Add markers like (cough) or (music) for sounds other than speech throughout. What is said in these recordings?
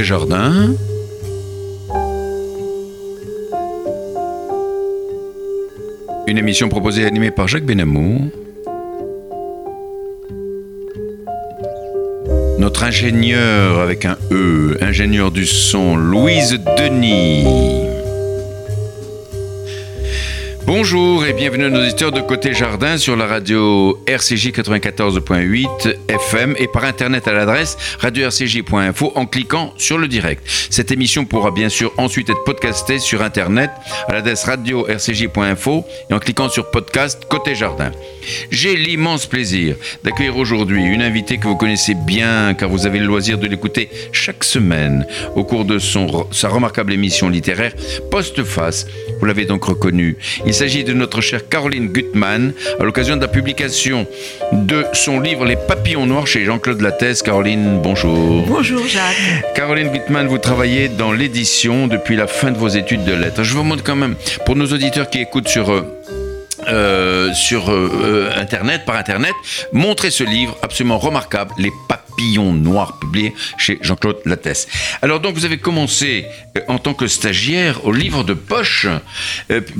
Jardin. Une émission proposée et animée par Jacques Benamou. Notre ingénieur avec un E, ingénieur du son, Louise Denis. Bonjour et bienvenue à nos auditeurs de Côté Jardin sur la radio RCJ 94.8 FM et par internet à l'adresse radio-rcj.info en cliquant sur le direct. Cette émission pourra bien sûr ensuite être podcastée sur internet à l'adresse radio-rcj.info et en cliquant sur podcast Côté Jardin. J'ai l'immense plaisir d'accueillir aujourd'hui une invitée que vous connaissez bien car vous avez le loisir de l'écouter chaque semaine au cours de son, sa remarquable émission littéraire Postface. Vous l'avez donc reconnu. Il s'agit de notre chère Caroline Gutmann à l'occasion de la publication de son livre Les papillons noirs chez Jean-Claude Lattès. Caroline, bonjour. Bonjour Jacques. Caroline Gutmann, vous travaillez dans l'édition depuis la fin de vos études de lettres. Je vous montre quand même, pour nos auditeurs qui écoutent sur... Euh, euh, sur euh, Internet, par Internet, montrer ce livre absolument remarquable, Les papillons noirs, publié chez Jean-Claude Lattès. Alors donc vous avez commencé euh, en tant que stagiaire au livre de poche.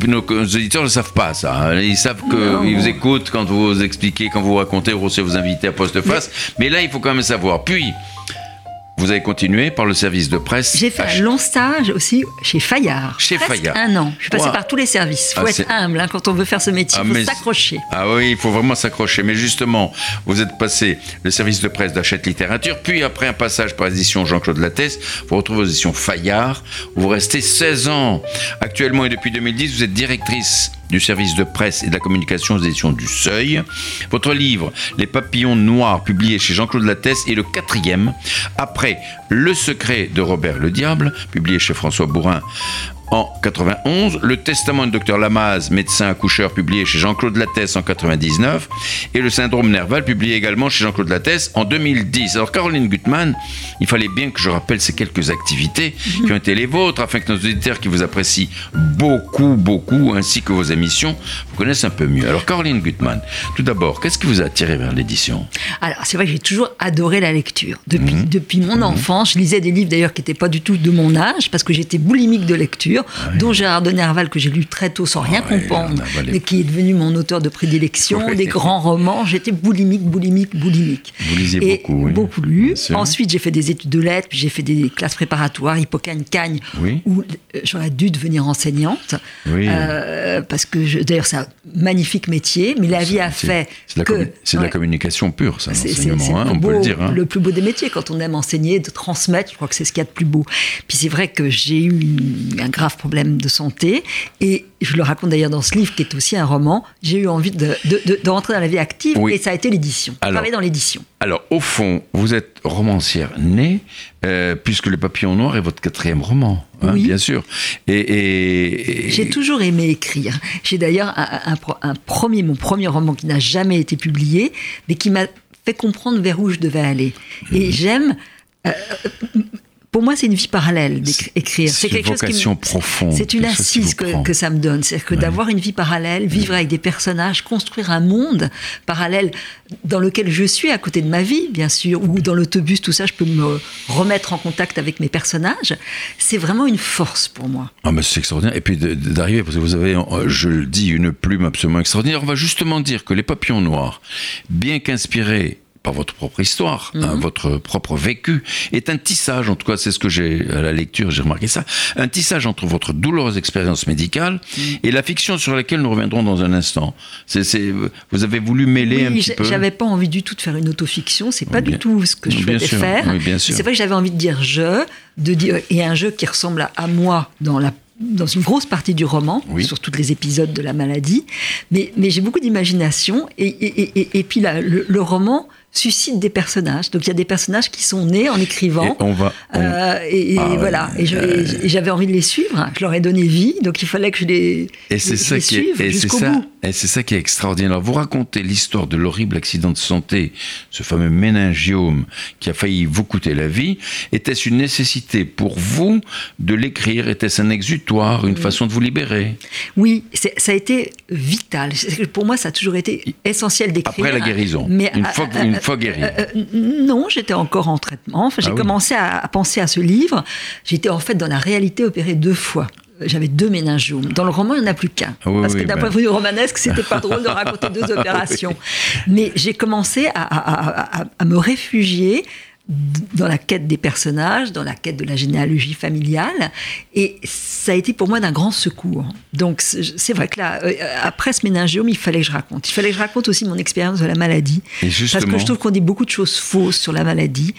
nos, auditeurs ne savent pas ça. Hein. Ils savent qu'ils vous écoutent quand vous expliquez, quand vous racontez, ou vous invitez à poste-face. Mais... mais là, il faut quand même savoir. Puis, vous avez continué par le service de presse. J'ai fait un long stage aussi chez Fayard. Chez Fayard. Un an. Je suis passé par tous les services. Il faut ah, être humble hein, quand on veut faire ce métier. Il ah, faut s'accrocher. Ah oui, il faut vraiment s'accrocher. Mais justement, vous êtes passé le service de presse d'Achète Littérature, puis après un passage par l'édition Jean-Claude Lattès, vous retrouvez l'édition Fayard, où vous restez 16 ans. Actuellement et depuis 2010, vous êtes directrice du service de presse et de la communication aux éditions du Seuil. Votre livre, Les papillons noirs, publié chez Jean-Claude Lattès, est le quatrième, après Le secret de Robert le Diable, publié chez François Bourrin en 91, Le Testament du docteur Lamaze, médecin accoucheur, publié chez Jean-Claude Lattès en 99, et Le Syndrome Nerval, publié également chez Jean-Claude Lattès en 2010. Alors Caroline Gutmann, il fallait bien que je rappelle ces quelques activités qui ont été les vôtres, afin que nos auditeurs qui vous apprécient beaucoup, beaucoup, ainsi que vos émissions, vous connaissent un peu mieux. Alors Caroline Gutmann, tout d'abord, qu'est-ce qui vous a attiré vers l'édition? Alors c'est vrai que j'ai toujours adoré la lecture. Depuis, mhm. depuis mon mhm. enfance, je lisais des livres d'ailleurs qui n'étaient pas du tout de mon âge, parce que j'étais boulimique de lecture dont Gérard de Nerval, que j'ai lu très tôt sans rien ah comprendre, mais qui est devenu mon auteur de prédilection, des grands romans. J'étais boulimique, boulimique, boulimique. Vous lisez beaucoup, oui. Beaucoup lu. Ensuite, j'ai fait des études de lettres, j'ai fait des classes préparatoires, Hippocagne, Cagne, où euh, j'aurais dû devenir enseignante. Euh, parce que, d'ailleurs, c'est un magnifique métier, mais la vie a fait que... C'est de la communication pure, ça, l'enseignement, hein, on peut le dire. Hein. Le plus beau des métiers, quand on aime enseigner, de transmettre, je crois que c'est ce qu'il y a de plus beau. Puis c'est vrai que j'ai eu un grave problème de santé. Et je le raconte d'ailleurs dans ce livre, qui est aussi un roman. J'ai eu envie de, de, rentrer dans la vie active et ça a été l'édition. Parler dans l'édition. Alors, au fond, vous êtes romancière née, euh, puisque Le Papillon Noir est votre quatrième roman, hein, bien sûr. Et, J'ai toujours aimé écrire. J'ai d'ailleurs un, un, premier, mon premier roman qui n'a jamais été publié, mais qui m'a fait comprendre vers où je devais aller. Et mhm. j'aime. Euh, pour moi, c'est une vie parallèle d'écrire. C'est quelque chose qui profonde. C'est une assise que, ça me donne. C'est-à-dire que d'avoir une vie parallèle, vivre avec des personnages, construire un monde parallèle dans lequel je suis à côté de ma vie, bien sûr, ou dans l'autobus, tout ça, je peux me remettre en contact avec mes personnages. C'est vraiment une force pour moi. Ah, mais c'est extraordinaire. Et puis d'arriver, parce que vous avez, je le dis, une plume absolument extraordinaire. On va justement dire que les papillons noirs, bien qu'inspirés par votre propre histoire, hein, mhm. votre propre vécu, est un tissage, en tout cas c'est ce que j'ai à la lecture, j'ai remarqué ça, un tissage entre votre douloureuse expérience médicale mhm. et la fiction sur laquelle nous reviendrons dans un instant. C'est, vous avez voulu mêler un petit peu. J'avais pas envie du tout de faire une autofiction, c'est pas du tout ce que je voulais faire. c'est vrai que j'avais envie de dire je, de dire et un jeu qui ressemble à, moi dans la dans une grosse partie du roman, sur tous les épisodes de la maladie, mais, mais j'ai beaucoup d'imagination et, et, et, et, puis là, le roman suscite des personnages. Donc il y a des personnages qui sont nés en écrivant. Et on va. Euh, et, ah voilà. Et j'avais envie de les suivre. Je leur ai donné vie, donc il fallait que je les, et c'est ça qui suive jusqu'au bout. Et c'est ça qui est extraordinaire. Vous racontez l'histoire de l'horrible accident de santé, ce fameux méningiome qui a failli vous coûter la vie. Était-ce une nécessité pour vous de l'écrire? Était-ce un exutoire, une façon de vous libérer? Oui, ça a été vital. Pour moi, ça a toujours été essentiel d'écrire. Après la guérison. Mais une fois, une fois guérie Non, j'étais encore en traitement. Enfin, j'ai ah commencé à, penser à ce livre. J'étais en fait dans la réalité opérée deux fois j'avais deux méningiums. Dans le roman, il n'y en a plus qu'un. Ah parce que d'un point de vue romanesque, c'était pas (laughs) drôle de raconter deux opérations. Mais j'ai commencé à, me réfugier dans la quête des personnages, dans la quête de la généalogie familiale, et ça a été pour moi d'un grand secours. Donc c'est vrai que là, euh, après ce méningiome, il fallait que je raconte. Il fallait que je raconte aussi mon expérience de la maladie, parce que je trouve qu'on dit beaucoup de choses fausses sur la maladie,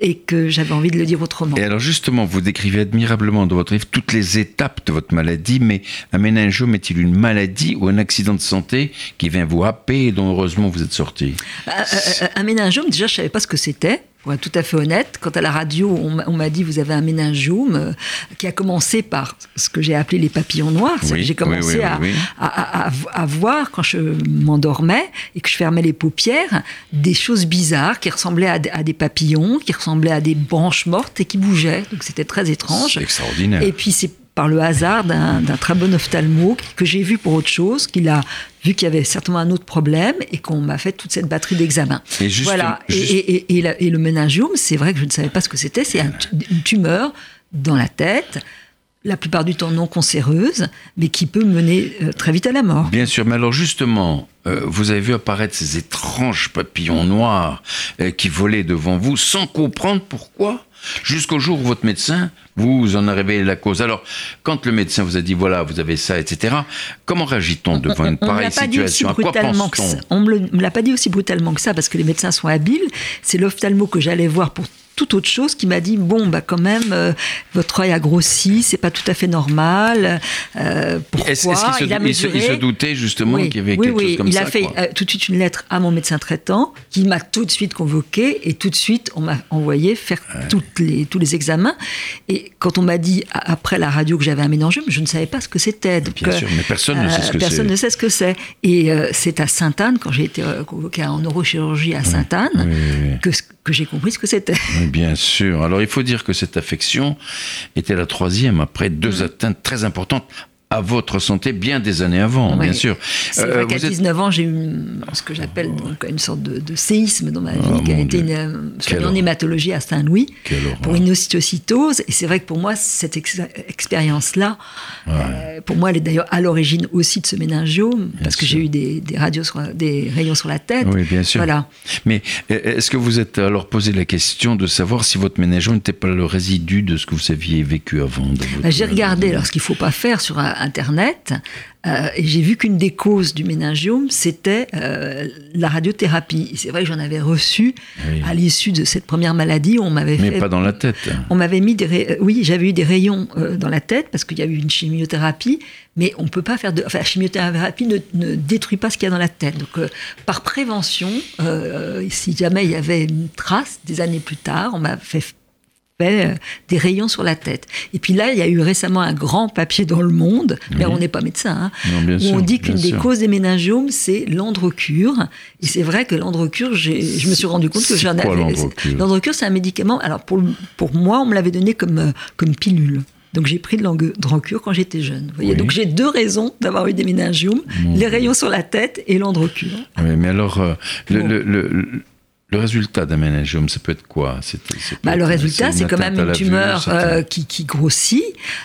et que j'avais envie de le dire autrement. Et alors justement, vous décrivez admirablement dans votre livre toutes les étapes de votre maladie, mais un méningiome est-il une maladie ou un accident de santé qui vient vous happer et dont heureusement vous êtes sorti? Euh, euh, euh, Un méningiome, déjà je ne savais pas ce que c'était pour être tout à fait honnête, quand à la radio, on m'a dit vous avez un méningiome euh, qui a commencé par ce que j'ai appelé les papillons noirs. j'ai commencé à, à, voir, quand je m'endormais et que je fermais les paupières, des choses bizarres qui ressemblaient à, des papillons, qui ressemblaient à des branches mortes et qui bougeaient. Donc c'était très étrange. Extraordinaire. Et puis c'est par le hasard d'un très bon ophtalmo que j'ai vu pour autre chose, qu'il a vu qu'il y avait certainement un autre problème et qu'on m'a fait toute cette batterie d'examens. Voilà. Et, et, le méningiome, c'est vrai que je ne savais pas ce que c'était. C'est une tumeur dans la tête la plupart du temps non cancéreuse, mais qui peut mener euh, très vite à la mort. Bien sûr, mais alors justement, euh, vous avez vu apparaître ces étranges papillons noirs euh, qui volaient devant vous sans comprendre pourquoi jusqu'au jour où votre médecin vous en a révélé la cause. Alors, quand le médecin vous a dit voilà, vous avez ça, etc., comment réagit-on devant une pareille situation? À quoi pense-t-on? On ne me l'a pas dit aussi brutalement que ça, parce que les médecins sont habiles. C'est l'ophtalmo que j'allais voir pour tout autre chose qui m'a dit bon bah quand même euh, votre œil a grossi c'est pas tout à fait normal euh, pourquoi est-ce, qu'il se, il, se, doutait justement qu'il y avait quelque chose comme ça il a fait euh, tout de suite une lettre à mon médecin traitant qui m'a tout de suite convoqué et tout de suite on m'a envoyé faire toutes les, tous les examens. Et quand on m'a dit après la radio que j'avais un méningiome je ne savais pas ce que c'était. Bien sûr mais personne ne sait ce que personne c'est. ne sait ce que c'est. Et c'est à Sainte-Anne quand j'ai été convoqué en neurochirurgie à Sainte-Anne que que j'ai compris ce que c'était. bien sûr. Alors il faut dire que cette affection était la troisième après deux mm. atteintes très importantes à votre santé bien des années avant, bien sûr. C'est vrai euh, qu'à 19 ans, j'ai eu ce que j'appelle une sorte de, séisme dans ma vie, oh, qui a été une, en hématologie à Saint-Louis pour une ocytocytose. Et c'est vrai que pour moi, cette expérience-là, euh, pour moi, elle est d'ailleurs à l'origine aussi de ce méningiome, parce que j'ai eu des, radios des rayons sur la tête. Oui, bien sûr. Voilà. Mais est-ce que vous êtes alors posé la question de savoir si votre méningiome n'était pas le résidu de ce que vous aviez vécu avant bah, J'ai regardé, alors ce qu'il ne faut pas faire sur un Internet, euh, et j'ai vu qu'une des causes du méningiome, c'était euh, la radiothérapie. C'est vrai que j'en avais reçu à l'issue de cette première maladie. On m'avait Mais pas dans la tête. On m'avait mis des, euh, oui, j'avais eu des rayons dans la tête parce qu'il y a eu une chimiothérapie, mais on peut pas faire de, enfin, la chimiothérapie ne, ne détruit pas ce qu'il y a dans la tête. Donc, par prévention, si jamais il y avait une trace des années plus tard, on m'a fait des rayons sur la tête. Et puis là, il y a eu récemment un grand papier dans le monde, mais on n'est pas médecin, hein, où on dit qu'une des causes des méningiomes, c'est l'androcure. Et c'est vrai que l'androcure, je me suis rendu compte que j'en avais. L'androcure, c'est un médicament. Alors pour, pour moi, on me l'avait donné comme, euh, comme pilule. Donc j'ai pris de l'androcure quand j'étais jeune. Voyez Donc j'ai deux raisons d'avoir eu des méningiomes les rayons sur la tête et l'androcure. Oui, mais alors, euh, le le résultat d'un méningiome, ça peut être quoi? Bah, Le résultat, c'est quand même une tumeur euh, qui, qui, grossit,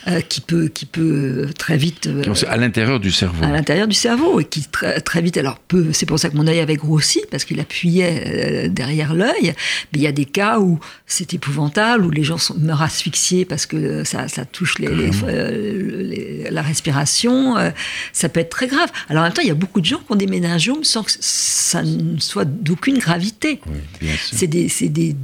euh, qui, peut, qui peut très vite... Euh, à l'intérieur du cerveau. À l'intérieur du cerveau, et qui très, très vite... Alors, c'est pour ça que mon œil avait grossi, parce qu'il appuyait derrière l'œil. Mais il y a des cas où c'est épouvantable, où les gens sont, meurent asphyxiés parce que ça, ça touche les, les, la respiration. ça peut être très grave. Alors, en même temps, il y a beaucoup de gens qui ont des méningiomes sans que ça ne soit d'aucune gravité c'est des,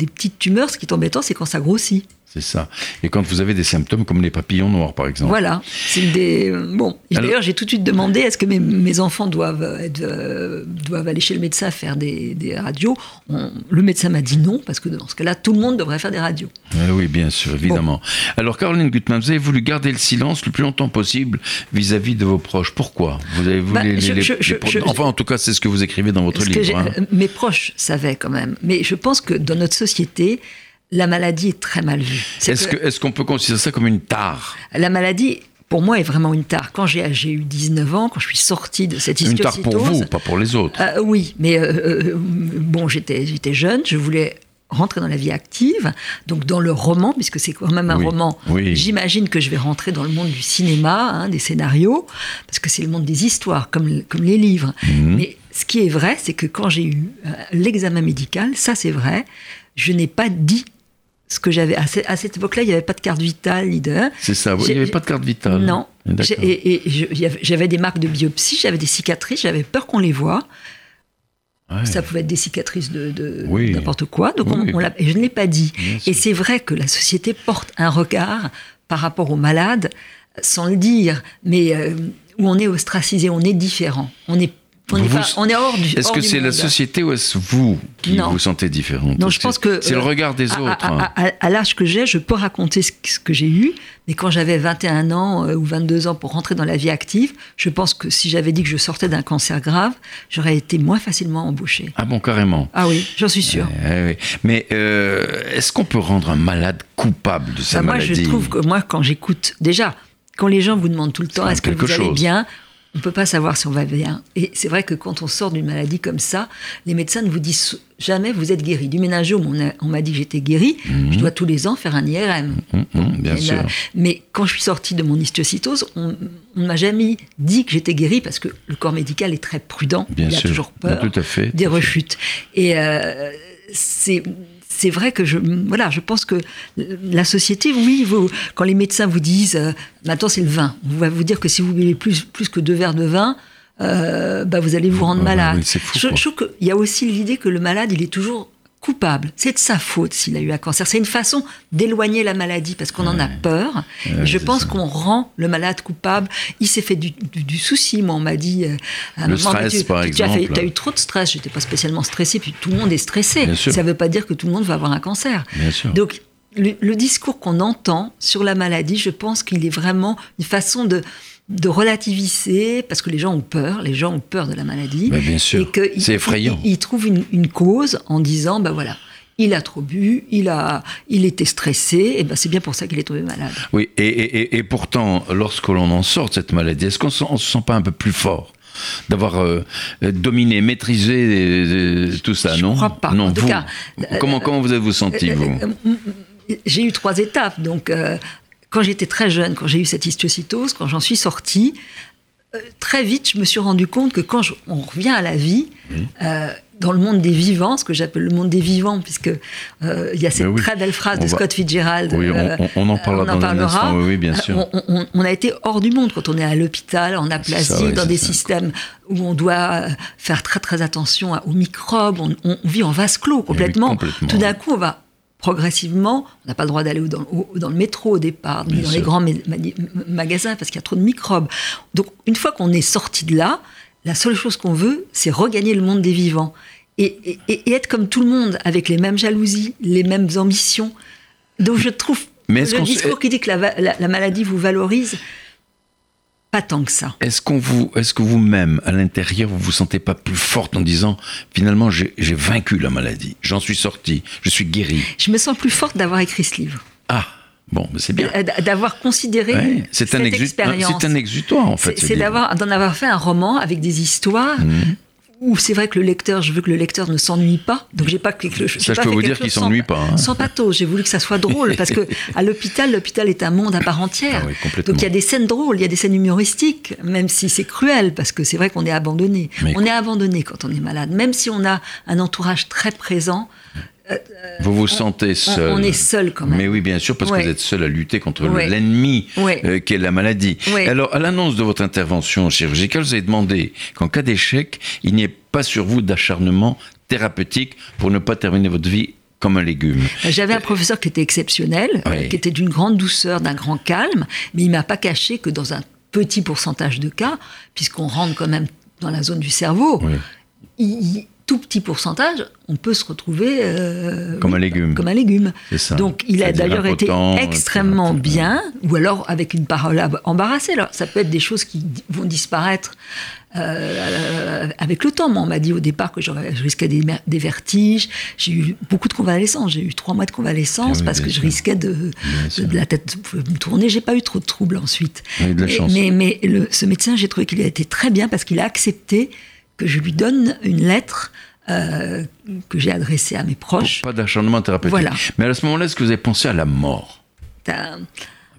petites tumeurs. Ce qui est embêtant, c'est quand ça grossit. C'est ça. Et quand vous avez des symptômes comme les papillons noirs, par exemple. Voilà. C'est des. Bon. D'ailleurs, j'ai tout de suite demandé est-ce que mes, mes enfants doivent, être, euh, doivent aller chez le médecin faire des, des radios? Le médecin m'a dit non, parce que dans ce cas-là, tout le monde devrait faire des radios. Ah oui, bien sûr, évidemment. Alors, Caroline Gutmann, vous avez voulu garder le silence le plus longtemps possible vis-à-vis de vos proches. Pourquoi? Vous avez voulu bah, Enfin, en tout cas, c'est ce que vous écrivez dans votre livre. Hein. Mes proches savaient quand même. Mais je pense que dans notre société, la maladie est très mal vue. Est-ce qu'on peut considérer ça comme une tare? La maladie pour moi, est vraiment une tare. Quand j'ai eu 19 ans, quand je suis sortie de cette Une tare pour vous, pas pour les autres. Euh, oui, mais euh, bon, j'étais jeune, je voulais rentrer dans la vie active, donc dans le roman, puisque c'est quand même un roman, j'imagine que je vais rentrer dans le monde du cinéma, hein, des scénarios, parce que c'est le monde des histoires, comme, comme les livres. Mhm. Mais ce qui est vrai, c'est que quand j'ai eu l'examen médical, ça c'est vrai, je n'ai pas dit ce que j'avais. À, cette époque-là, il n'y avait pas de carte vitale de. C'est ça, il n'y avait pas de carte vitale. Non. Et, j'avais des marques de biopsie, j'avais des cicatrices, j'avais peur qu'on les voie. Ça pouvait être des cicatrices de, n'importe quoi. Donc on, je ne l'ai pas dit. et c'est vrai que la société porte un regard par rapport aux malades, sans le dire, mais euh, où on est ostracisé, on est différent. On est on, est, hors du. Est-ce que c'est la société ou est-ce vous qui vous sentez différente Non, je pense que. C'est le regard des autres. À, l'âge que j'ai, je peux raconter ce, que j'ai eu, mais quand j'avais 21 ans euh, ou 22 ans pour rentrer dans la vie active, je pense que si j'avais dit que je sortais d'un cancer grave, j'aurais été moins facilement embauché. Ah bon, carrément Ah oui, j'en suis sûr. Eh, eh mais euh, est-ce qu'on peut rendre un malade coupable de sa maladie Moi, je trouve que moi, quand j'écoute, déjà, quand les gens vous demandent tout le temps est-ce que vous allez bien on ne peut pas savoir si on va bien. Et c'est vrai que quand on sort d'une maladie comme ça, les médecins ne vous disent jamais vous êtes guéri. Du ménagome, on m'a dit que j'étais guéri. Mhm. Je dois tous les ans faire un IRM. Mhm, mhm, bien sûr. mais quand je suis sortie de mon histiocytose, on ne m'a jamais dit que j'étais guéri parce que le corps médical est très prudent. Bien il a toujours peur tout à fait, des rechutes. Et euh, c'est c'est vrai que je, voilà, je pense que la société, oui, vous, quand les médecins vous disent, euh, maintenant c'est le vin, on va vous dire que si vous buvez plus, plus que deux verres de vin, euh, bah vous allez vous rendre malade. je, je, trouve qu'il y a aussi l'idée que le malade, il est toujours coupable. C'est de sa faute s'il a eu un cancer. C'est une façon d'éloigner la maladie parce qu'on en a peur. je pense qu'on rend le malade coupable. Il s'est fait du, souci. Moi, on m'a dit. Euh, le stress, par exemple. Tu as, eu trop de stress. J'étais pas spécialement stressé. Puis tout le monde est stressé. Ça ne veut pas dire que tout le monde va avoir un cancer. Donc, le discours qu'on entend sur la maladie, je pense qu'il est vraiment une façon de de relativiser, parce que les gens ont peur, les gens ont peur de la maladie. bien sûr, c'est effrayant. Ils, trouvent une, cause en disant, ben voilà, il a trop bu, il, a, il était stressé, et ben c'est bien pour ça qu'il est tombé malade. Oui, et, pourtant, lorsque l'on en sort de cette maladie, est-ce qu'on ne se sent pas un peu plus fort d'avoir euh, dominé, maîtrisé euh, tout ça, Je non? crois pas. Non, en tout cas, comment, comment vous avez-vous senti, vous? J'ai eu trois étapes. Donc, euh, quand j'étais très jeune, quand j'ai eu cette histiocytose, quand j'en suis sortie, euh, très vite, je me suis rendu compte que quand on revient à la vie, euh, dans le monde des vivants, ce que j'appelle le monde des vivants, puisque euh, il y a cette très belle phrase de Scott Fitzgerald. Oui, on, en parlera dans un instant, oui, bien sûr. On, a été hors du monde quand on est à l'hôpital, en aplasie, dans des systèmes où on doit faire très très attention aux microbes. On, vit en vase clos complètement. complètement Tout d'un coup, on va progressivement, on n'a pas le droit d'aller dans, dans, le métro au départ, ni dans les grands magasins parce qu'il y a trop de microbes. Donc une fois qu'on est sorti de là, la seule chose qu'on veut, c'est regagner le monde des vivants et, être comme tout le monde, avec les mêmes jalousies, les mêmes ambitions. Donc je trouve Mais le discours qui dit que la maladie vous valorise, pas tant que ça. Est-ce qu'on vous, est-ce que vous-même, à l'intérieur, vous vous sentez pas plus forte en disant finalement j'ai vaincu la maladie, j'en suis sortie, je suis guérie. Je me sens plus forte d'avoir écrit ce livre. Ah. Bon, c'est bien. Euh, d'avoir considéré cette un expérience. C'est un exutoire, en fait. C'est d'avoir, d'en avoir fait un roman avec des histoires mmh où c'est vrai que le lecteur, je veux que le lecteur ne s'ennuie pas. Donc j'ai pas quelque chose. Ça, je peux vous dire qu'il s'ennuie pas. Hein. Sans pathos. J'ai voulu que ça soit drôle parce que à l'hôpital, l'hôpital est un monde à part entière. Ah donc il y a des scènes drôles, il y a des scènes humoristiques, même si c'est cruel parce que c'est vrai qu'on est abandonné. on est abandonné quand on est malade, même si on a un entourage très présent. Euh, vous vous sentez seul. On, est seul quand même. Mais oui, bien sûr, parce que vous êtes seul à lutter contre l'ennemi euh, qui est la maladie. Alors, à l'annonce de votre intervention chirurgicale, vous avez demandé qu'en cas d'échec, il n'y ait pas sur vous d'acharnement thérapeutique pour ne pas terminer votre vie comme un légume. J'avais un professeur qui était exceptionnel, qui était d'une grande douceur, d'un grand calme, mais il m'a pas caché que dans un petit pourcentage de cas, puisqu'on rentre quand même dans la zone du cerveau, il, tout petit pourcentage, on peut se retrouver euh, comme un légume. Comme un légume. Donc il a d'ailleurs été extrêmement bien, ou alors avec une parole embarrassée. Alors, ça peut être des choses qui vont disparaître euh, avec le temps. Moi, on m'a dit au départ que je risquais des, des vertiges. J'ai eu beaucoup de convalescence. J'ai eu trois mois de convalescence ah parce que je risquais de, de, la tête me tourner. J'ai pas eu trop de troubles ensuite. Mais, mais, ce médecin, j'ai trouvé qu'il a été très bien parce qu'il a accepté que je lui donne une lettre euh, que j'ai adressée à mes proches. Pas d'acharnement thérapeutique. Voilà. Mais à ce moment-là, est-ce que vous avez pensé à la mort?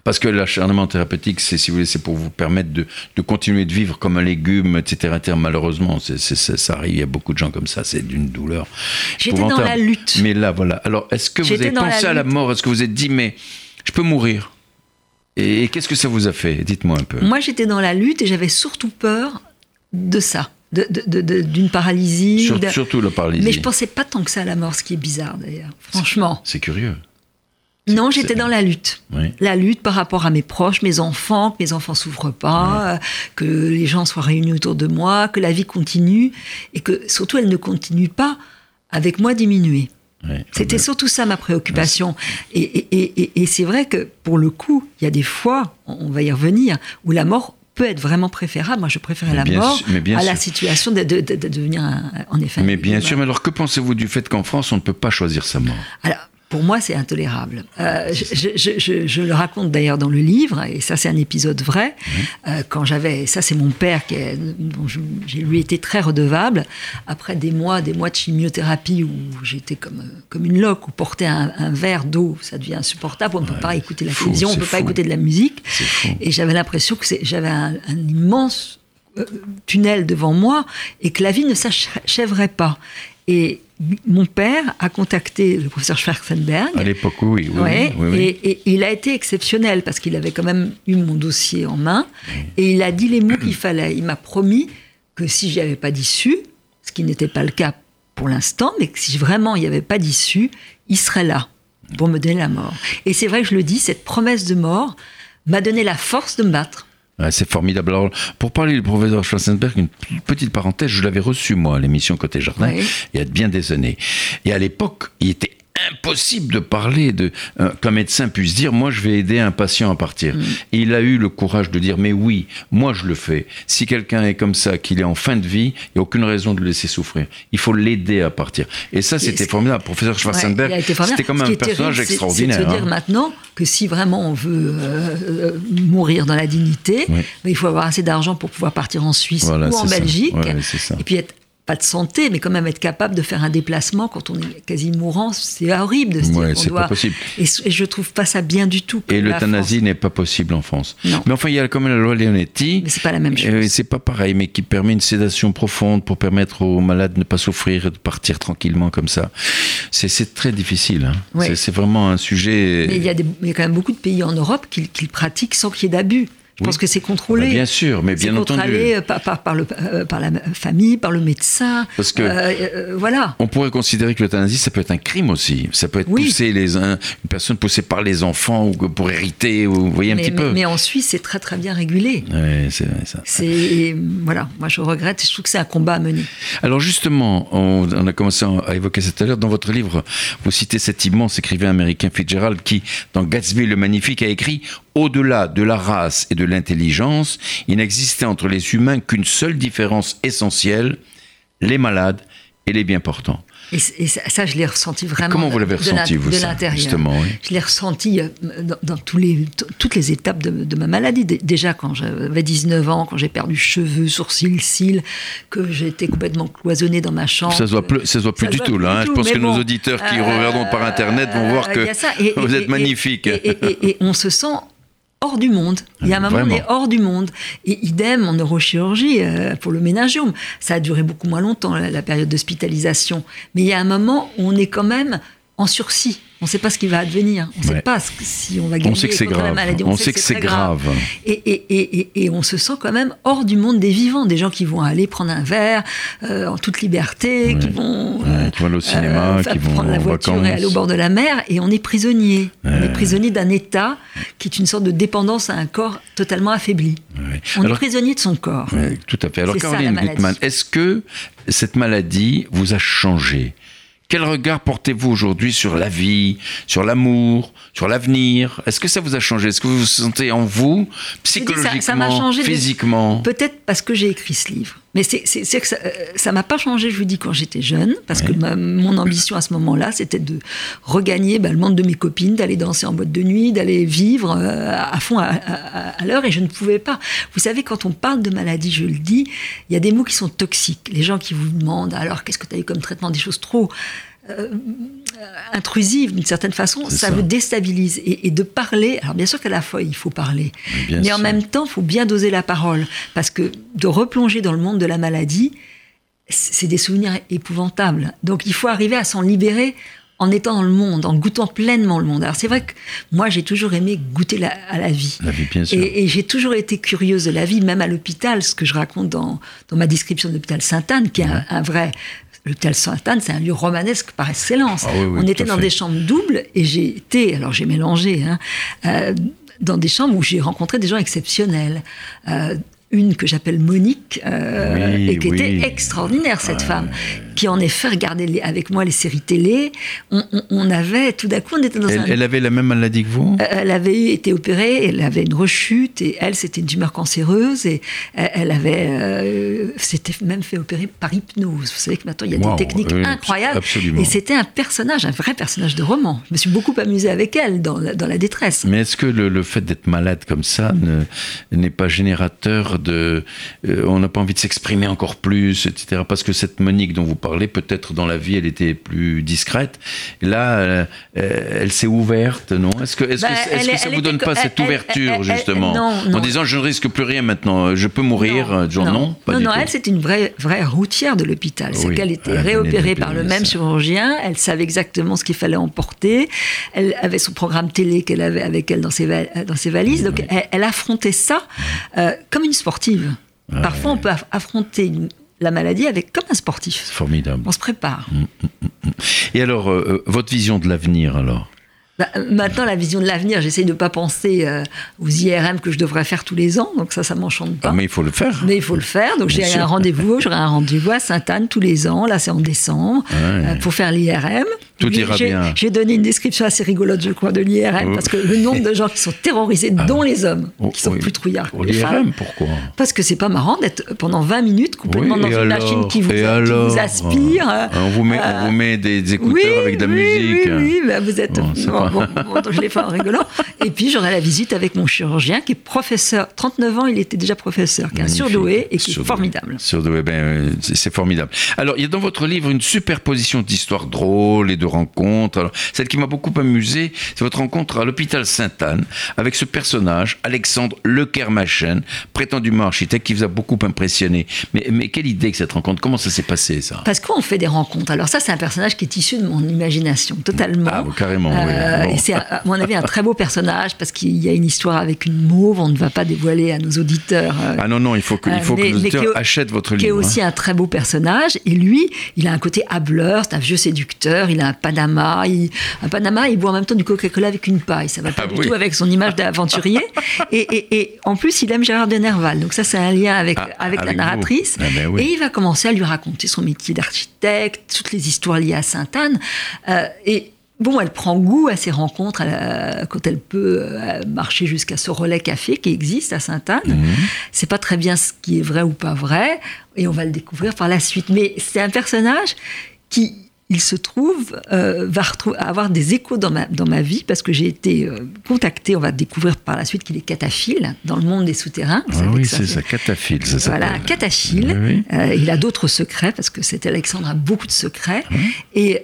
Parce que l'acharnement thérapeutique, c'est si vous voulez, c'est pour vous permettre de, de, continuer de vivre comme un légume, etc. Malheureusement, ça arrive. Il y a beaucoup de gens comme ça. C'est d'une douleur. J'étais dans la lutte. Mais là, voilà. Alors, est-ce que vous avez pensé à la mort? Est-ce que vous êtes dit, mais je peux mourir? Et qu'est-ce que ça vous a fait? Dites-moi un peu. Moi, j'étais dans la lutte et j'avais surtout peur de ça d'une paralysie. surtout la paralysie. Mais je pensais pas tant que ça à la mort, ce qui est bizarre d'ailleurs. Franchement. C'est curieux. Non, j'étais dans la lutte. La lutte par rapport à mes proches, mes enfants, que mes enfants souffrent pas, euh, que les gens soient réunis autour de moi, que la vie continue et que surtout elle ne continue pas avec moi diminuée. C'était surtout ça ma préoccupation. Et, c'est vrai que pour le coup, il y a des fois, on va y revenir, où la mort peut être vraiment préférable. Moi, je préférais la mort à la situation de, devenir, en effet. Mais bien sûr, mais alors que pensez-vous du fait qu'en France, on ne peut pas choisir sa mort? Alors, pour moi, c'est intolérable. Euh, je, le raconte d'ailleurs dans le livre, et ça, c'est un épisode vrai. Euh, quand j'avais, ça, c'est mon père qui dont j'ai lui été très redevable. Après des mois, des mois de chimiothérapie où j'étais comme comme une loque, où porter un, verre d'eau, ça devient insupportable. On ne peut pas écouter la télévision, on ne peut pas écouter de la musique. Et j'avais l'impression que j'avais un, immense euh, tunnel devant moi et que la vie ne s'achèverait pas. Et mon père a contacté le professeur Schwarzenberg. À l'époque, oui. oui, Et, il a été exceptionnel parce qu'il avait quand même eu mon dossier en main et il a dit les mots qu'il fallait. Il m'a promis que si j'y avais pas d'issue, ce qui n'était pas le cas pour l'instant, mais que si vraiment il n'y avait pas d'issue, il serait là pour me donner la mort. Et c'est vrai que je le dis, cette promesse de mort m'a donné la force de me battre c'est formidable. Alors, pour parler du professeur Schwarzenberg, une petite parenthèse, je l'avais reçu, moi, à l'émission Côté Jardin, il y a bien des années. Et à l'époque, il était impossible de parler de euh, qu'un médecin puisse dire moi je vais aider un patient à partir. Mm. Et il a eu le courage de dire mais oui, moi je le fais. Si quelqu'un est comme ça, qu'il est en fin de vie, il n'y a aucune raison de le laisser souffrir. Il faut l'aider à partir. Et ça c'était formidable. Professeur Schwarzenberg, c'était comme un personnage extraordinaire. C'est de dire hein. maintenant que si vraiment on veut euh, euh, mourir dans la dignité, ben, il faut avoir assez d'argent pour pouvoir partir en Suisse ou en Belgique. et puis être pas de santé, mais quand même être capable de faire un déplacement quand on est quasi mourant, c'est horrible de se dire qu'on doit. Pas possible. Et, je trouve pas ça bien du tout. Et l'euthanasie n'est pas possible en France. Non. Mais enfin, il y a quand même la loi Leonetti. Mais c'est pas la même chose. c'est pas pareil, mais qui permet une sédation profonde pour permettre aux malades de ne pas souffrir et de partir tranquillement comme ça. C'est très difficile. Hein. C'est vraiment un sujet. Mais il y, a il y, a quand même beaucoup de pays en Europe qui, qui le pratiquent sans qu'il y ait d'abus. Je pense que c'est contrôlé. Bah, bien sûr, mais bien entendu. Contrôlé euh, par, par, par, le, euh, par la famille, par le médecin. Parce que euh, voilà. On pourrait considérer que l'euthanasie, ça peut être un crime aussi. Ça peut être pousser les une personne poussée par les enfants ou pour hériter, ou, vous voyez un petit peu. Mais en Suisse, c'est très très bien régulé. Oui, c'est vrai ça. C'est voilà. Moi, je regrette. Je trouve que c'est un combat à mener. Alors justement, on, on a commencé à évoquer ça tout à l'heure. Dans votre livre, vous citez cet immense écrivain américain Fitzgerald qui, dans Gatsby le Magnifique, a écrit au-delà de la race et de l'intelligence, il n'existait entre les humains qu'une seule différence essentielle, les malades et les bien portants. Et, ça, je l'ai ressenti vraiment. comment vous l'avez ressenti, vous, de l'intérieur Je l'ai ressenti euh, dans, tous les, toutes les étapes de, ma maladie. Déjà, quand j'avais 19 ans, quand j'ai perdu cheveux, sourcils, cils, que j'étais complètement cloisonnée dans ma chambre. Ça se voit plus, ça se voit plus du tout, là. Hein. Je pense que nos auditeurs qui euh, regardent par Internet vont voir que (laughs) vous êtes magnifique. et on se sent hors du monde. Il y a un moment, on est hors du monde. Et idem en neurochirurgie euh, pour le méningiome. Ça a duré beaucoup moins longtemps, la, période d'hospitalisation. Mais il y a un moment où on est quand même en sursis. On ne sait pas ce qui va advenir. On ne sait pas si on va gagner on sait que c'est grave. la maladie. On, sait, que, c'est grave. Et, et, et, et, on se sent quand même hors du monde des vivants. Des gens qui vont aller prendre un verre euh, en toute liberté, qui vont, euh, qui vont aller au cinéma, euh, qui vont prendre la voiture et aller au bord de la mer. Et on est prisonnier. On est prisonnier d'un état qui est une sorte de dépendance à un corps totalement affaibli. On est prisonnier de son corps. tout à fait. Alors Caroline Gutmann, est-ce que cette maladie vous a changé? Quel regard portez-vous aujourd'hui sur la vie, sur l'amour, sur l'avenir? Est-ce que ça vous a changé? Est-ce que vous vous sentez en vous, psychologiquement, ça, ça changé physiquement? Peut-être parce que j'ai écrit ce livre. Mais c'est que ça euh, m'a pas changé, je vous dis, quand j'étais jeune, parce que mon ambition à ce moment-là, c'était de regagner bah, le monde de mes copines, d'aller danser en boîte de nuit, d'aller vivre euh, à fond à, l'heure, et je ne pouvais pas. Vous savez, quand on parle de maladie, je le dis, il y a des mots qui sont toxiques. Les gens qui vous demandent, alors qu'est-ce que tu as eu comme traitement Des choses trop euh, intrusive d'une certaine façon, ça, vous déstabilise. Et, de parler, alors bien sûr qu'à la fois il faut parler, mais, en même temps il faut bien doser la parole, parce que de replonger dans le monde de la maladie, c'est des souvenirs épouvantables. Donc il faut arriver à s'en libérer en étant dans le monde, en goûtant pleinement le monde. Alors c'est vrai que moi j'ai toujours aimé goûter à la vie. La vie bien sûr. Et, j'ai toujours été curieuse de la vie, même à l'hôpital, ce que je raconte dans, dans ma description de l'hôpital Sainte-Anne, qui est un, vrai L'hôtel Sainte-Anne, c'est un lieu romanesque par excellence. Ah on était dans des chambres doubles et j'ai été, alors j'ai mélangé, hein, euh, dans des chambres où j'ai rencontré des gens exceptionnels. Euh, une que j'appelle Monique, euh, et qui était extraordinaire, cette femme, qui en effet regardait avec moi les séries télé. On, avait, tout d'un coup, on était dans elle, un... Elle avait la même maladie que vous? Euh, Elle avait été opérée, elle avait une rechute, et elle, c'était une tumeur cancéreuse, et elle avait... Euh, s'était même fait opérer par hypnose. Vous savez que maintenant, il y a des techniques incroyables. Et c'était un personnage, un vrai personnage de roman. Je me suis beaucoup amusée avec elle dans la, dans la détresse. Mais est-ce que le, le fait d'être malade comme ça n'est pas générateur de, euh, on n'a pas envie de s'exprimer encore plus, etc. Parce que cette Monique dont vous parlez, peut-être dans la vie, elle était plus discrète. là, euh, elle s'est ouverte, non? Est-ce que, est-ce que, bah, ça vous donne pas cette ouverture justement, en disant je ne risque plus rien maintenant, je peux mourir Non, genre, non, non, non, elle c'était une vraie vraie routière de l'hôpital. C'est qu'elle était réopérée par le même chirurgien. Elle savait exactement ce qu'il fallait emporter. Elle avait son programme télé qu'elle avait avec elle dans ses, dans ses valises. Donc elle, affrontait ça euh, comme une sportive sportive. Parfois, on peut affronter la maladie avec comme un sportif. Formidable. On se prépare. Mm, mm, mm, Et alors, euh, euh, votre vision de l'avenir, alors? Maintenant, la vision de l'avenir, j'essaie de ne pas penser euh, aux IRM que je devrais faire tous les ans, donc ça, ça m'enchante pas. Ah, mais il faut le faire. Mais il faut le faire. Donc j'ai un rendez-vous, j'aurai un rendez-vous à Sainte-Anne tous les ans. Là, c'est en décembre pour faire l'IRM. Tout ira bien. J'ai donné une description assez rigolote, je crois, de l'IRM, parce que le nombre de gens qui sont terrorisés, ah. dont les hommes, oh, qui sont plus trouillards que les femmes. pourquoi? Parce que c'est pas marrant d'être pendant 20 minutes complètement dans une machine qui vous, aspire. Ah. on, vous met, on vous met des, écouteurs avec de la musique. Oui, oui, bah, vous êtes. Bon, (laughs) je l'ai fait en rigolant. Et puis j'aurai la visite avec mon chirurgien qui est professeur. 39 ans, il était déjà professeur, qui est un surdoué et qui est formidable. Surdoué, ben, euh, c'est formidable. Alors, il y a dans votre livre une superposition d'histoires drôles et de rencontres. Alors, celle qui m'a beaucoup amusé, c'est votre rencontre à l'hôpital Sainte-Anne avec ce personnage, Alexandre Lekermachen, prétendument architecte, qui vous a beaucoup impressionné. Mais, mais quelle idée que cette rencontre? Comment ça s'est passé, ça? Parce qu'on fait des rencontres. Alors, ça, c'est un personnage qui est issu de mon imagination, totalement. Ah, carrément, oui. Euh, et c'est, à mon avis, un très beau personnage parce qu'il y a une histoire avec une mauve. On ne va pas dévoiler à nos auditeurs. Euh, ah non, non, il faut que, il faut que nos auditeurs achètent votre livre. Qui est aussi hein. un très beau personnage. Et lui, il a un côté hableur, c'est un vieux séducteur, il a un Panama. Il, un Panama, il boit en même temps du Coca-Cola avec une paille. Ça va pas ah du tout avec son image d'aventurier. et, et, en plus, il aime Gérard de Nerval. Donc ça, c'est un lien avec, ah, avec, la narratrice. Ah ben et il va commencer à lui raconter son métier d'architecte, toutes les histoires liées à Sainte-Anne. Euh, et Bon, elle prend goût à ces rencontres quand elle peut euh, marcher jusqu'à ce relais café qui existe à Sainte-Anne. Mhm. C'est pas très bien ce qui est vrai ou pas vrai, et on va le découvrir par la suite. Mais c'est un personnage qui, il se trouve, euh, va avoir des échos dans ma, dans ma vie parce que j'ai été euh, contactée, on va découvrir par la suite qu'il est cataphile dans le monde des souterrains. Ah oui, c'est ça, cataphile, ça. Voilà, cataphile. il a d'autres secrets parce que cet Alexandre a beaucoup de secrets. Et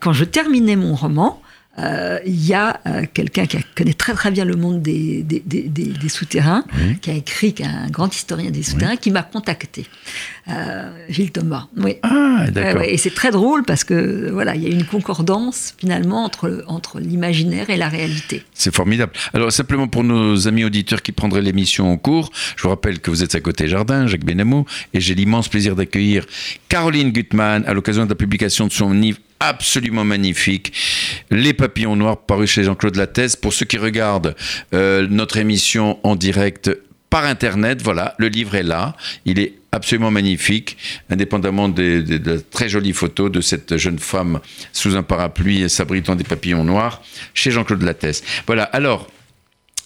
quand je terminais mon roman, euh, il y a euh, quelqu'un qui connaît très très bien le monde des, des, des, des souterrains, qui a écrit, qui est un grand historien des souterrains, qui m'a contacté. Euh, Gilles Thomas. Oui. Ah, d'accord. et c'est très drôle parce que voilà, il y a une concordance finalement entre, entre l'imaginaire et la réalité. C'est formidable. Alors simplement pour nos amis auditeurs qui prendraient l'émission en cours, je vous rappelle que vous êtes à côté Jardin, Jacques Benamou, et j'ai l'immense plaisir d'accueillir Caroline Gutmann à l'occasion de la publication de son livre absolument magnifique. Les papillons noirs, paru chez Jean-Claude Lattès. Pour ceux qui regardent euh, notre émission en direct par Internet, voilà, le livre est là. Il est absolument magnifique, indépendamment de, très jolies photos de cette jeune femme sous un parapluie s'abritant des papillons noirs, chez Jean-Claude Lattès. Voilà, alors,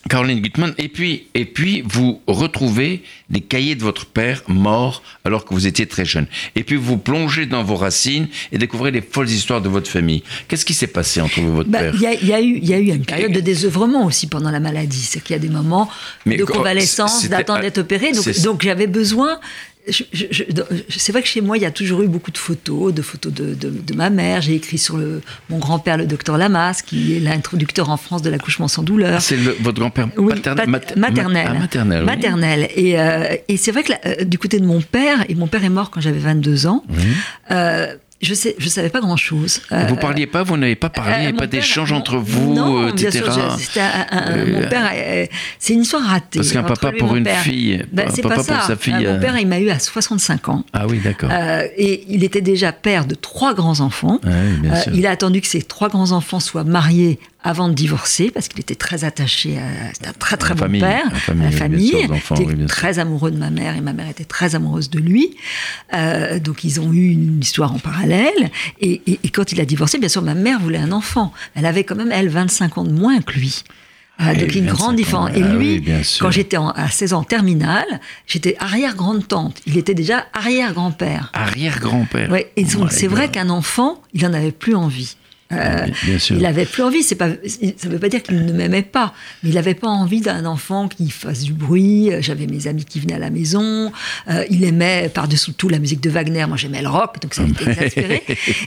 Caroline Gutmann, et puis, et puis vous retrouvez des cahiers de votre père mort alors que vous étiez très jeune. Et puis vous plongez dans vos racines et découvrez les folles histoires de votre famille. Qu'est-ce qui s'est passé entre vous et votre bah, père Il y, a eu, y a eu une période de désœuvrement aussi pendant la maladie. C'est qu'il y a des moments de convalescence, d'attendre d'être opéré. donc j'avais besoin c'est vrai que chez moi, il y a toujours eu beaucoup de photos, de photos de, de, ma mère. J'ai écrit sur le, mon grand-père, le docteur Lamas, qui est l'introducteur en France de l'accouchement sans douleur. C'est votre grand-père maternel maternel. maternel. Et, euh, et c'est vrai que euh, du côté de mon père, et mon père est mort quand j'avais 22 ans, euh, je je savais pas grand chose. Vous vous parliez pas, vous n'avez pas parlé, il n'y avait pas d'échange entre vous, non, etc. mon père, c'est une histoire ratée. Parce qu'un papa pour une fille, ben, c'est pas ça. Sa fille, mon père, il m'a eu à 65 ans. Ah oui, d'accord. et il était déjà père de trois grands enfants. Ah oui. Il a attendu que ses trois grands enfants soient mariés avant de divorcer, parce qu'il était très attaché à. C'était un très très bon père, la famille. il était très amoureux de ma mère et ma mère était très amoureuse de lui. Euh, donc ils ont eu une histoire en parallèle. Et, quand il a divorcé, bien sûr, ma mère voulait un enfant. Elle avait quand même, elle, 25 ans de moins que lui. Euh, donc une grande différence. Et ah lui, quand j'étais à 16 ans en terminale, j'étais arrière-grande-tante. Il était déjà arrière-grand-père. Arrière-grand-père. Ouais, et donc c'est vrai qu'un enfant, il n'en avait plus envie. Euh, il avait plus envie. C'est pas, ça ne veut pas dire qu'il ne m'aimait pas, mais il n'avait pas envie d'un enfant qui fasse du bruit. J'avais mes amis qui venaient à la maison. Euh, il aimait par-dessous tout la musique de Wagner. Moi, j'aimais le rock, donc ça m'était exaspéré.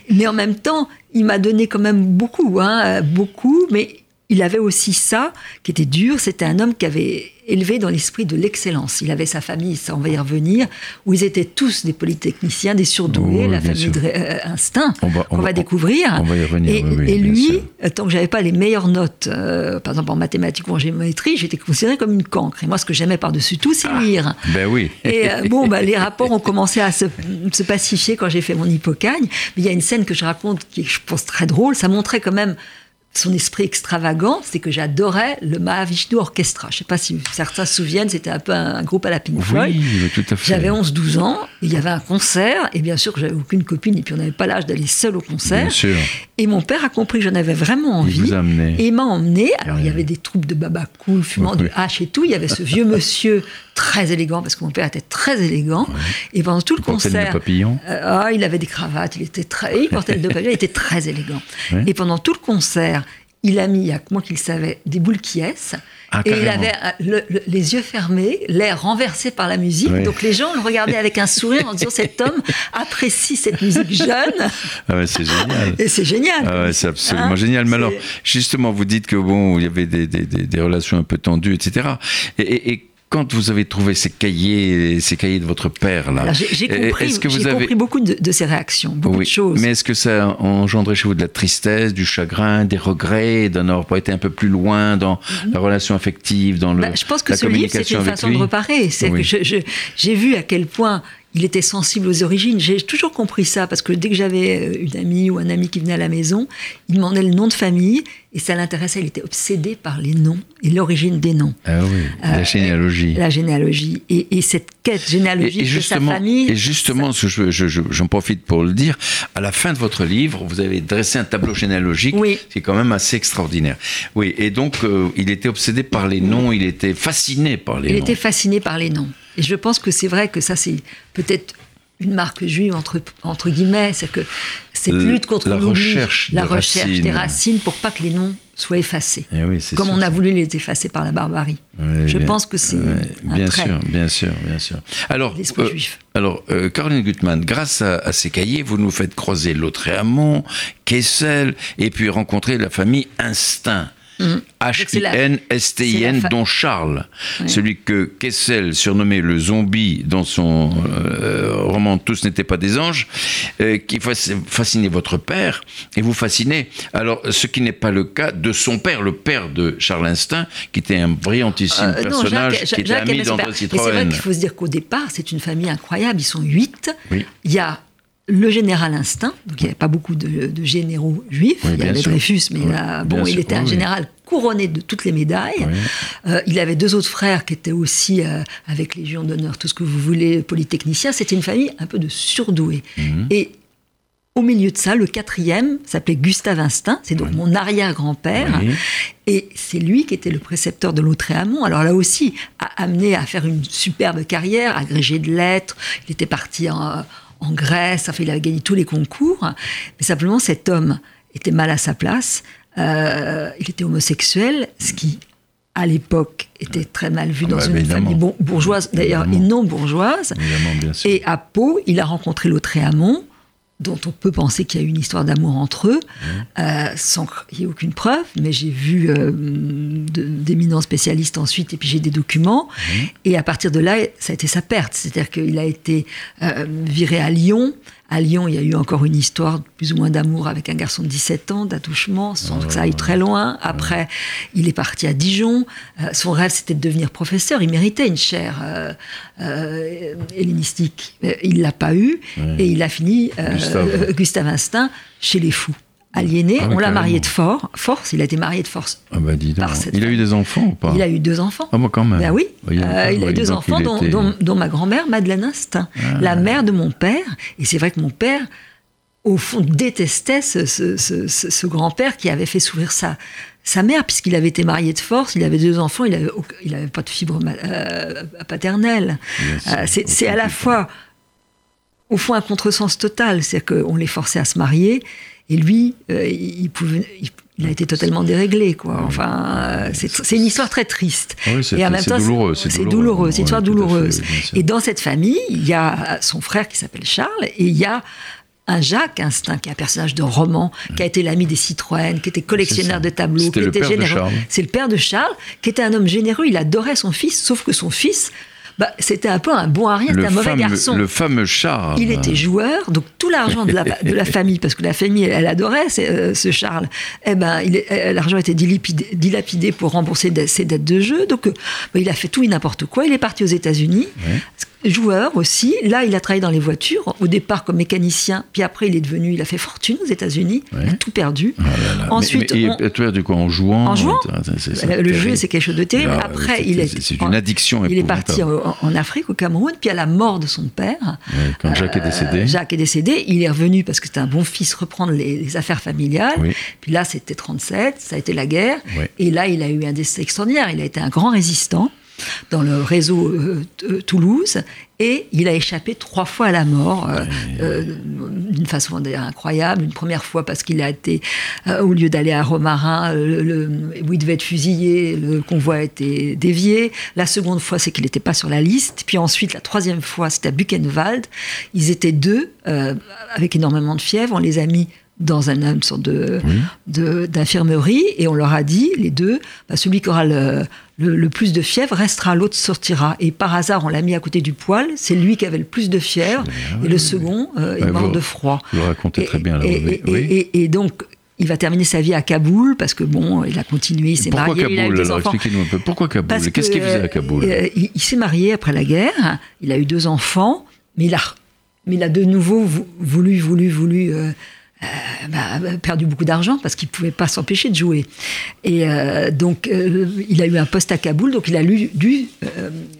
mais en même temps, il m'a donné quand même beaucoup, hein, beaucoup. Mais il avait aussi ça qui était dur. C'était un homme qui avait élevé dans l'esprit de l'excellence. Il avait sa famille, ça on va y revenir, où ils étaient tous des polytechniciens, des surdoués, la famille de euh, Instinct qu'on va, découvrir. et, lui, tant que j'avais pas les meilleures notes, euh, par exemple en mathématiques ou en géométrie, j'étais considéré comme une cancre. Et moi, ce que j'aimais par-dessus tout, c'est ah, lire. Ben oui. Et euh, bon, bah, les rapports ont commencé à se, se pacifier quand j'ai fait mon hypocagne. Mais il y a une scène que je raconte qui est, je pense, très drôle. Ça montrait quand même son esprit extravagant, c'est que j'adorais le Mahavishnu Orchestra. Je ne sais pas si certains se souviennent, c'était un peu un, groupe à la Pink Floyd. Oui, tout à fait. J'avais 11-12 ans, il y avait un concert, et bien sûr que j'avais aucune copine, et puis on n'avait pas l'âge d'aller seul au concert. Bien sûr. Et mon père a compris que j'en avais vraiment envie. Il vous a amené. Et m'a emmené. Alors il y avait des troupes de baba cool, fumant du hache et tout. Il y avait ce vieux monsieur très élégant, parce que mon père était très élégant. Et pendant tout le concert. Euh, ah, il avait des cravates, il était très. Il portait le papillon, il était très élégant. Et pendant tout le concert, il a mis, il y a que moi qui le savais, des boules qui ah, et il avait euh, les yeux fermés, l'air renversé par la musique. Donc les gens le regardaient avec un sourire en disant cet homme apprécie cette musique jeune. Ah ouais, c'est génial. Et c'est génial. Ah c'est absolument hein, génial. Mais alors, justement, vous dites que bon, il y avait des, des, des relations un peu tendues, etc. Et, et quand vous avez trouvé ces cahiers, ces cahiers de votre père là, j'ai compris, que vous avez... compris beaucoup de, de, ces réactions, beaucoup de choses. Mais est-ce que ça a engendré chez vous de la tristesse, du chagrin, des regrets, d'en avoir pas été un peu plus loin dans mhm. la relation affective, dans le bah, Je pense que ce livre, c'est une façon de reparer. C'est que j'ai vu à quel point il était sensible aux origines. J'ai toujours compris ça parce que dès que j'avais euh, une amie ou un ami qui venait à la maison, il demandait le nom de famille et ça l'intéressait. Il était obsédé par les noms et l'origine des noms. Ah oui, la euh, généalogie. La généalogie et, cette quête généalogique de sa famille. Et justement, j'en je, profite pour le dire, à la fin de votre livre, vous avez dressé un tableau généalogique oui. qui est quand même assez extraordinaire. Oui, et donc euh, il était obsédé par les noms, il était fasciné par les noms. Il était fasciné par les noms. Et je pense que c'est vrai que ça, c'est peut-être une marque juive entre, entre guillemets, c'est que cette lutte contre la recherche, la recherche des racines pour pas que les noms soient effacés, eh comme on a voulu les effacer par la barbarie. Je pense que c'est bien sûr, bien sûr, bien sûr. Alors, euh, alors euh, Caroline Gutmann, grâce à, ces cahiers, vous nous faites croiser Lautréamont, Kessel, et puis rencontrer la famille Instinct. H-I-N-S-T-I-N, dont Charles, celui que Kessel surnommait le zombie dans son euh, roman Tous n'étaient pas des anges, euh, qui fascinait votre père et vous fascinez. Alors, ce qui n'est pas le cas de son père, le père de Charles Instinct, qui était un brillantissime euh, personnage, qui était ami d'André Citroën. C'est vrai qu'il faut se dire qu'au départ, c'est une famille incroyable. Ils sont huit. Il y a le général Instinct, donc il n'y avait pas beaucoup de, généraux juifs, il y avait Dreyfus, mais bon, il était un général couronné de toutes les médailles. Euh, il avait deux autres frères qui étaient aussi euh, avec Légion d'honneur, tout ce que vous voulez, polytechniciens. C'était une famille un peu de surdoués. Mhm. Et au milieu de ça, le quatrième s'appelait Gustave Instinct, c'est donc mon arrière-grand-père, et c'est lui qui était le précepteur de Lautréamont. Alors là aussi, a amené à faire une superbe carrière, agrégé de lettres, il était parti en, en Grèce, enfin, il avait gagné tous les concours, mais simplement cet homme était mal à sa place, euh, il était homosexuel, ce qui, à l'époque, était très mal vu ah dans bah, une famille bourgeoise, d'ailleurs, et non bourgeoise. Et à Pau, il a rencontré Lautréamont, dont on peut penser qu'il y a eu une histoire d'amour entre eux, euh, sans qu'il y ait aucune preuve, mais j'ai vu euh, d'éminents spécialistes ensuite, et puis j'ai des documents, et à partir de là, ça a été sa perte, c'est-à-dire qu'il a été euh, viré à Lyon, à Lyon, il y a eu encore une histoire plus ou moins d'amour avec un garçon de 17 ans, d'attouchement, sans que ça aille très loin. Après, il est parti à Dijon. Euh, son rêve, c'était de devenir professeur. Il méritait une chaire euh, euh, hellénistique. Il l'a pas eu et il a fini, Gustave. Gustave Instinct, chez les fous aliéné. Ah on l'a marié de force. Il a été marié de force. Ah bah dis donc. Il a eu des enfants ou pas Il a eu deux enfants. Ah moi quand même. Ben oui. il a, eu deux enfants, dont, ma grand-mère, Madeleine Instinct, ah. la mère de mon père. Et c'est vrai que mon père, au fond, détestait ce, grand-père qui avait fait sourire sa, sa mère, puisqu'il avait été marié de force, il avait deux enfants, il n'avait il avait pas de fibre euh, paternelle. Euh, c'est à la fois, au fond, un contresens total. C'est-à-dire qu'on les forçait à se marier et lui, euh, il, pouvait, il, a été totalement déréglé, quoi. Enfin, c'est une histoire très triste. Oui, et en même temps, douloureux. C'est douloureux, c'est une histoire douloureuse. et dans cette famille, il y a son frère qui s'appelle Charles, et il y a un Jacques Instinct, qui est un personnage de roman, qui a été l'ami des Citroën, qui était collectionneur de tableaux, qui était généreux. C'est le père de Charles, qui était un homme généreux. Il adorait son fils, sauf que son fils bah, c'était un peu un bon à rien, c'était un mauvais garçon. Le fameux Charles. Il était joueur, donc tout l'argent de la, de la (laughs) famille, parce que la famille, elle, adorait ce, ce Charles, eh ben, euh, l'argent était dilapidé, dilapidé, pour rembourser ses dettes de jeu, donc euh, bah, il a fait tout et n'importe quoi. Il est parti aux États-Unis joueur aussi. Là, il a travaillé dans les voitures, au départ comme mécanicien, puis après, il est devenu, il a fait fortune aux États-Unis, il a tout perdu. Ah Ensuite, mais, et, perdu quoi En jouant En jouant. le jeu, c'est quelque chose de terrible. après, il est. C'est une addiction. Il est parti en, Afrique, au Cameroun, puis à la mort de son père. quand Jacques est décédé. Euh, Jacques est décédé, il est revenu parce que c'était un bon fils reprendre les, affaires familiales. Puis là, c'était 37, ça a été la guerre. Et là, il a eu un destin extraordinaire. Il a été un grand résistant dans le réseau euh, Toulouse et il a échappé trois fois à la mort euh, euh, d'une façon incroyable. Une première fois parce qu'il a été, au lieu d'aller à Romarin, le, où il devait être fusillé, le convoi a été dévié. La seconde fois, c'est qu'il n'était pas sur la liste. Puis ensuite, la troisième fois, c'était à Buchenwald. Ils étaient deux, avec énormément de fièvre. On les a mis dans un, une sorte de, d'infirmerie et on leur a dit, les deux, bah, celui qui aura le, le, plus de fièvre restera, l'autre sortira. Et par hasard, on l'a mis à côté du poêle, c'est lui qui avait le plus de fièvre et le second euh, est mort de froid. Vous racontez très bien. et, oui. et, donc, il va terminer sa vie à Kaboul parce que bon, il a continué, il s'est marié, Kaboul, il a eu des enfants. Expliquez-nous un peu. Pourquoi Kaboul Qu'est-ce qu'il faisait à Kaboul euh, il, s'est marié après la guerre, il a eu deux enfants, mais il a, mais il a de nouveau voulu, voulu, voulu euh, euh, bah, perdu beaucoup d'argent parce qu'il ne pouvait pas s'empêcher de jouer. Et euh, donc, euh, il a eu un poste à Kaboul, donc il a dû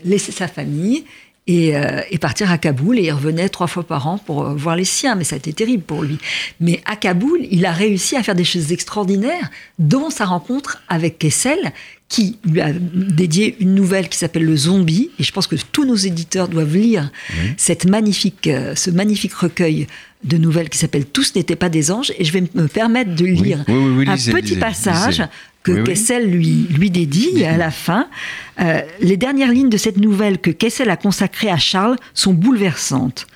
laisser sa famille et, partir à Kaboul. Et il revenait trois fois par an pour voir les siens. Mais ça a été terrible pour lui. Mais à Kaboul, il a réussi à faire des choses extraordinaires, dont sa rencontre avec Kessel, qui lui a dédié une nouvelle qui s'appelle Le Zombie. Et je pense que tous nos éditeurs doivent lire cette magnifique, ce magnifique recueil de nouvelles qui s'appelle Tous n'étaient pas des anges. Et je vais me permettre de lire un petit passage que Kessel lui, lui dédie à la fin. Euh, les dernières lignes de cette nouvelle que Kessel a consacrée à Charles sont bouleversantes.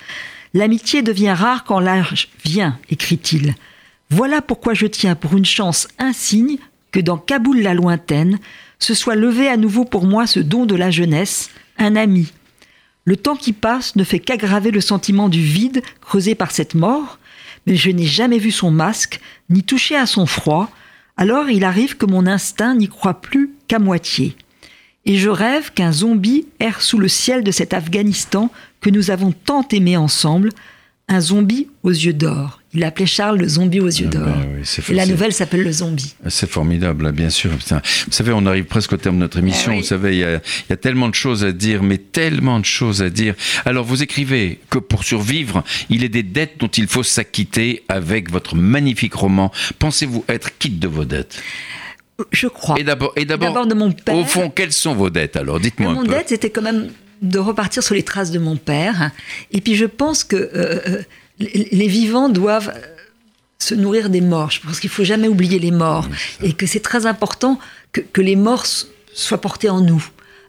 L'amitié devient rare quand l'âge vient, écrit-il. Voilà pourquoi je tiens pour une chance insigne que dans Kaboul la lointaine se soit levé à nouveau pour moi ce don de la jeunesse, un ami. Le temps qui passe ne fait qu'aggraver le sentiment du vide creusé par cette mort, mais je n'ai jamais vu son masque, ni touché à son froid, alors il arrive que mon instinct n'y croit plus qu'à moitié. Et je rêve qu'un zombie erre sous le ciel de cet Afghanistan que nous avons tant aimé ensemble, un zombie aux yeux d'or. Il appelait Charles le zombie aux yeux ah d'or. Ben et la nouvelle s'appelle Le Zombie. C'est formidable, bien sûr. Vous savez, on arrive presque au terme de notre émission. Eh Vous savez, il y, a, tellement de choses à dire, mais tellement de choses à dire. Alors, vous écrivez que pour survivre, il est des dettes dont il faut s'acquitter avec votre magnifique roman. Pensez-vous être quitte de vos dettes? Je crois. Et d'abord, et d'abord, de mon père. Au fond, quelles sont vos dettes alors? Dites-moi un peu. Mon dette, c'était quand même de repartir sur les traces de mon père. Et puis, je pense que euh, euh, les vivants doivent euh, se nourrir des morts. Je pense qu'il faut jamais oublier les morts et que c'est très important que, les morts soient portés en nous.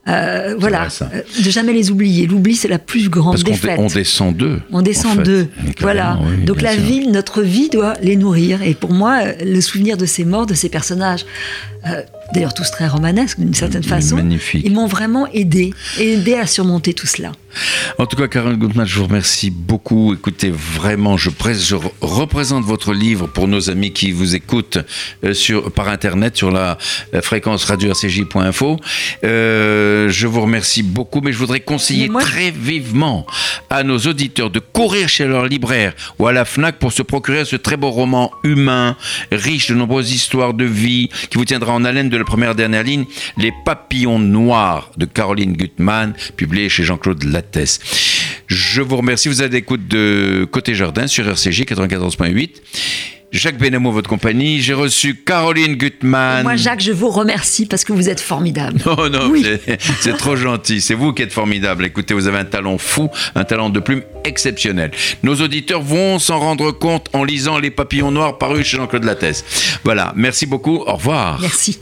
Euh, voilà, euh, de jamais les oublier. L'oubli, c'est la plus grande Parce défaite. On descend d'eux. On descend d'eux. Voilà. Donc la vie, notre vie doit les nourrir. Et pour moi, le souvenir de ces morts, de ces personnages, d'ailleurs tous très romanesques d'une certaine façon, ils m'ont vraiment aidé, aidé à surmonter tout cela. En tout cas, Karen Goodman, je vous remercie beaucoup. Écoutez, vraiment, je, je représente votre livre pour nos amis qui vous écoutent euh, sur, par Internet sur la, fréquence radio-rcj.info. Euh, je vous remercie beaucoup, mais je voudrais conseiller très vivement à nos auditeurs de courir chez leur libraire ou à la FNAC pour se procurer ce très beau roman humain, riche de nombreuses histoires de vie, qui vous tiendra en haleine de la première dernière ligne, Les papillons noirs de Caroline Gutmann, publié chez Jean-Claude Latte. Je vous remercie. Vous êtes l'écoute de Côté Jardin sur RCJ 94.8. Jacques Benamou, votre compagnie. J'ai reçu Caroline Gutmann. Moi, Jacques, je vous remercie parce que vous êtes formidable. (laughs) Non, non, c'est trop gentil. C'est vous qui êtes formidable. Écoutez, vous avez un talent fou, un talent de plume exceptionnel. Nos auditeurs vont s'en rendre compte en lisant Les Papillons Noirs parus chez Jean-Claude Lattès. Voilà, merci beaucoup. Au revoir. Merci.